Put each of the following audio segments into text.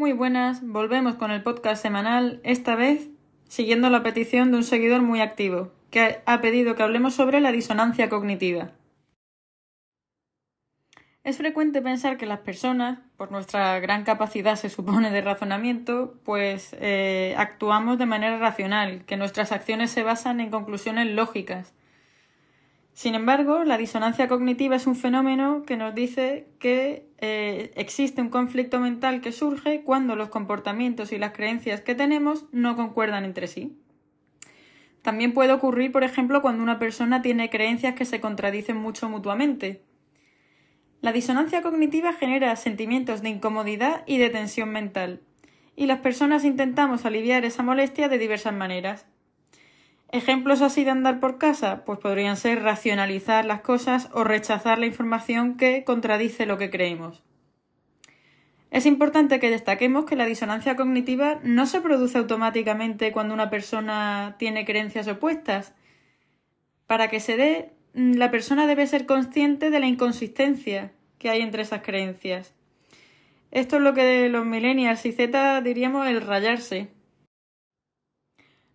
Muy buenas, volvemos con el podcast semanal, esta vez siguiendo la petición de un seguidor muy activo, que ha pedido que hablemos sobre la disonancia cognitiva. Es frecuente pensar que las personas, por nuestra gran capacidad se supone de razonamiento, pues eh, actuamos de manera racional, que nuestras acciones se basan en conclusiones lógicas, sin embargo, la disonancia cognitiva es un fenómeno que nos dice que eh, existe un conflicto mental que surge cuando los comportamientos y las creencias que tenemos no concuerdan entre sí. También puede ocurrir, por ejemplo, cuando una persona tiene creencias que se contradicen mucho mutuamente. La disonancia cognitiva genera sentimientos de incomodidad y de tensión mental, y las personas intentamos aliviar esa molestia de diversas maneras. Ejemplos así de andar por casa, pues podrían ser racionalizar las cosas o rechazar la información que contradice lo que creemos. Es importante que destaquemos que la disonancia cognitiva no se produce automáticamente cuando una persona tiene creencias opuestas. Para que se dé, la persona debe ser consciente de la inconsistencia que hay entre esas creencias. Esto es lo que los millennials y Z diríamos el rayarse.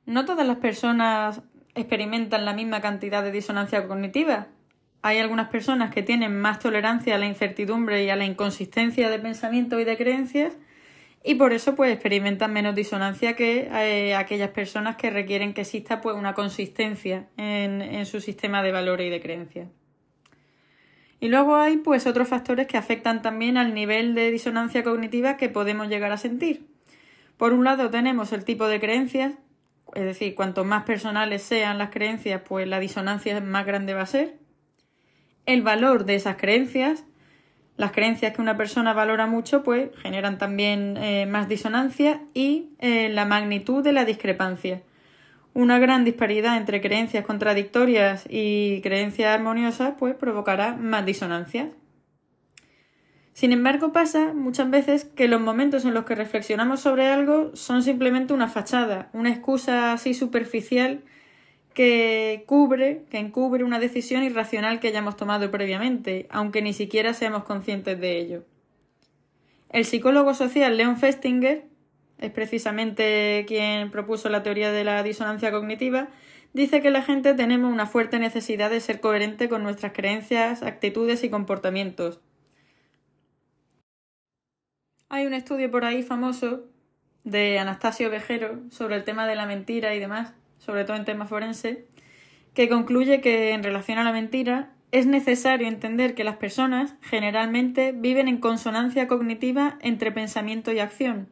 No todas las personas experimentan la misma cantidad de disonancia cognitiva. Hay algunas personas que tienen más tolerancia a la incertidumbre y a la inconsistencia de pensamiento y de creencias y por eso pues experimentan menos disonancia que eh, aquellas personas que requieren que exista pues una consistencia en, en su sistema de valores y de creencias. Y luego hay pues otros factores que afectan también al nivel de disonancia cognitiva que podemos llegar a sentir. Por un lado tenemos el tipo de creencias, es decir, cuanto más personales sean las creencias, pues la disonancia más grande va a ser. El valor de esas creencias, las creencias que una persona valora mucho, pues generan también eh, más disonancia y eh, la magnitud de la discrepancia. Una gran disparidad entre creencias contradictorias y creencias armoniosas, pues provocará más disonancias. Sin embargo, pasa muchas veces que los momentos en los que reflexionamos sobre algo son simplemente una fachada, una excusa así superficial que cubre, que encubre una decisión irracional que hayamos tomado previamente, aunque ni siquiera seamos conscientes de ello. El psicólogo social Leon Festinger, es precisamente quien propuso la teoría de la disonancia cognitiva, dice que la gente tenemos una fuerte necesidad de ser coherente con nuestras creencias, actitudes y comportamientos, hay un estudio por ahí famoso de Anastasio Vejero sobre el tema de la mentira y demás, sobre todo en temas forense, que concluye que en relación a la mentira es necesario entender que las personas generalmente viven en consonancia cognitiva entre pensamiento y acción,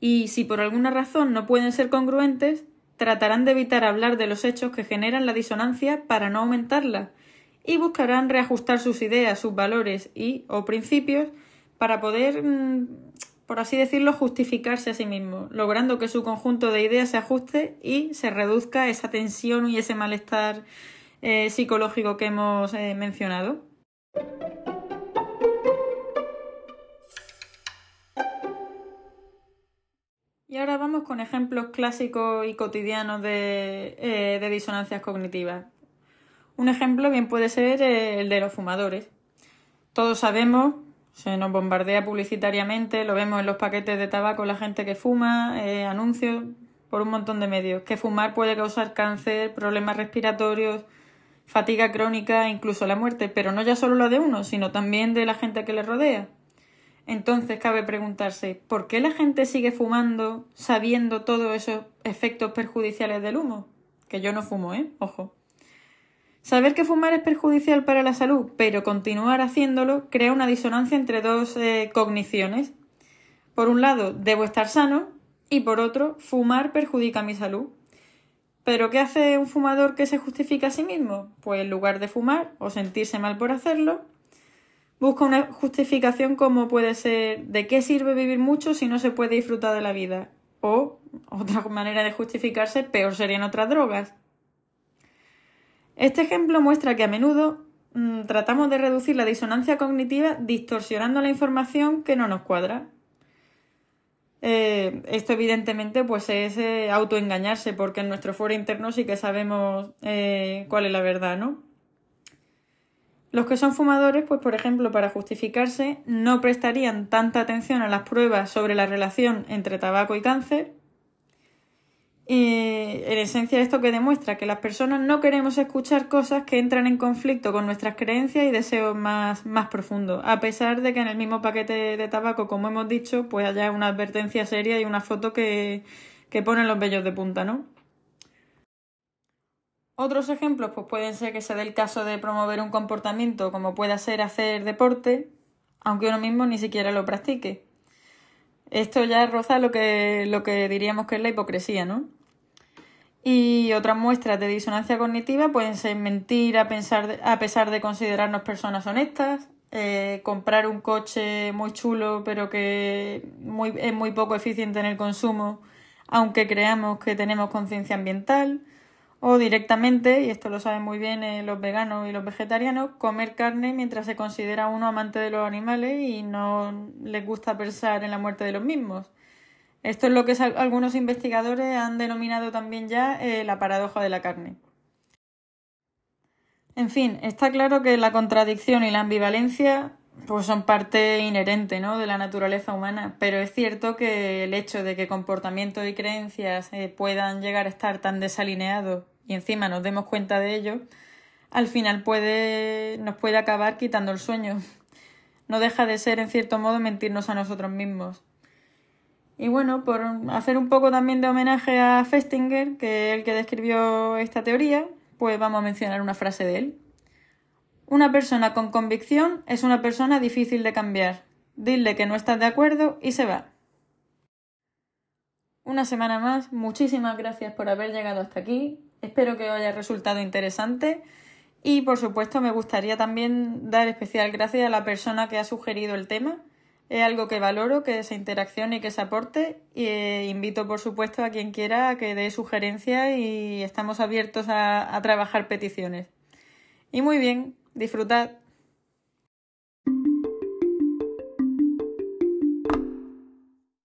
y si por alguna razón no pueden ser congruentes, tratarán de evitar hablar de los hechos que generan la disonancia para no aumentarla, y buscarán reajustar sus ideas, sus valores y o principios para poder, mm, por así decirlo, justificarse a sí mismo, logrando que su conjunto de ideas se ajuste y se reduzca esa tensión y ese malestar eh, psicológico que hemos eh, mencionado. Y ahora vamos con ejemplos clásicos y cotidianos de, eh, de disonancias cognitivas. Un ejemplo bien puede ser el de los fumadores. Todos sabemos se nos bombardea publicitariamente, lo vemos en los paquetes de tabaco, la gente que fuma, eh, anuncios por un montón de medios, que fumar puede causar cáncer, problemas respiratorios, fatiga crónica, incluso la muerte, pero no ya solo la de uno, sino también de la gente que le rodea. Entonces cabe preguntarse, ¿por qué la gente sigue fumando sabiendo todos esos efectos perjudiciales del humo? Que yo no fumo, ¿eh? Ojo. Saber que fumar es perjudicial para la salud, pero continuar haciéndolo crea una disonancia entre dos eh, cogniciones. Por un lado, debo estar sano y por otro, fumar perjudica mi salud. ¿Pero qué hace un fumador que se justifica a sí mismo? Pues en lugar de fumar o sentirse mal por hacerlo, busca una justificación como puede ser ¿de qué sirve vivir mucho si no se puede disfrutar de la vida? O otra manera de justificarse, peor serían otras drogas. Este ejemplo muestra que a menudo mm, tratamos de reducir la disonancia cognitiva distorsionando la información que no nos cuadra. Eh, esto evidentemente pues es eh, autoengañarse porque en nuestro foro interno sí que sabemos eh, cuál es la verdad, ¿no? Los que son fumadores, pues por ejemplo, para justificarse, no prestarían tanta atención a las pruebas sobre la relación entre tabaco y cáncer. Y en esencia esto que demuestra que las personas no queremos escuchar cosas que entran en conflicto con nuestras creencias y deseos más, más profundos, a pesar de que en el mismo paquete de tabaco, como hemos dicho, pues haya una advertencia seria y una foto que, que pone los vellos de punta, ¿no? Otros ejemplos pues pueden ser que se dé el caso de promover un comportamiento como pueda ser hacer deporte, aunque uno mismo ni siquiera lo practique. Esto ya roza lo que, lo que diríamos que es la hipocresía, ¿no? Y otras muestras de disonancia cognitiva pueden ser mentir a, pensar a pesar de considerarnos personas honestas, eh, comprar un coche muy chulo pero que muy, es muy poco eficiente en el consumo, aunque creamos que tenemos conciencia ambiental, o directamente, y esto lo saben muy bien eh, los veganos y los vegetarianos, comer carne mientras se considera uno amante de los animales y no les gusta pensar en la muerte de los mismos. Esto es lo que algunos investigadores han denominado también ya eh, la paradoja de la carne. En fin, está claro que la contradicción y la ambivalencia pues son parte inherente ¿no? de la naturaleza humana, pero es cierto que el hecho de que comportamientos y creencias eh, puedan llegar a estar tan desalineados y encima nos demos cuenta de ello, al final puede, nos puede acabar quitando el sueño. No deja de ser, en cierto modo, mentirnos a nosotros mismos. Y bueno, por hacer un poco también de homenaje a Festinger, que es el que describió esta teoría, pues vamos a mencionar una frase de él. Una persona con convicción es una persona difícil de cambiar. Dile que no estás de acuerdo y se va. Una semana más, muchísimas gracias por haber llegado hasta aquí. Espero que os haya resultado interesante y por supuesto me gustaría también dar especial gracias a la persona que ha sugerido el tema. Es algo que valoro, que se interaccione y que se aporte. Y eh, invito, por supuesto, a quien quiera a que dé sugerencias y estamos abiertos a, a trabajar peticiones. Y muy bien, disfrutad.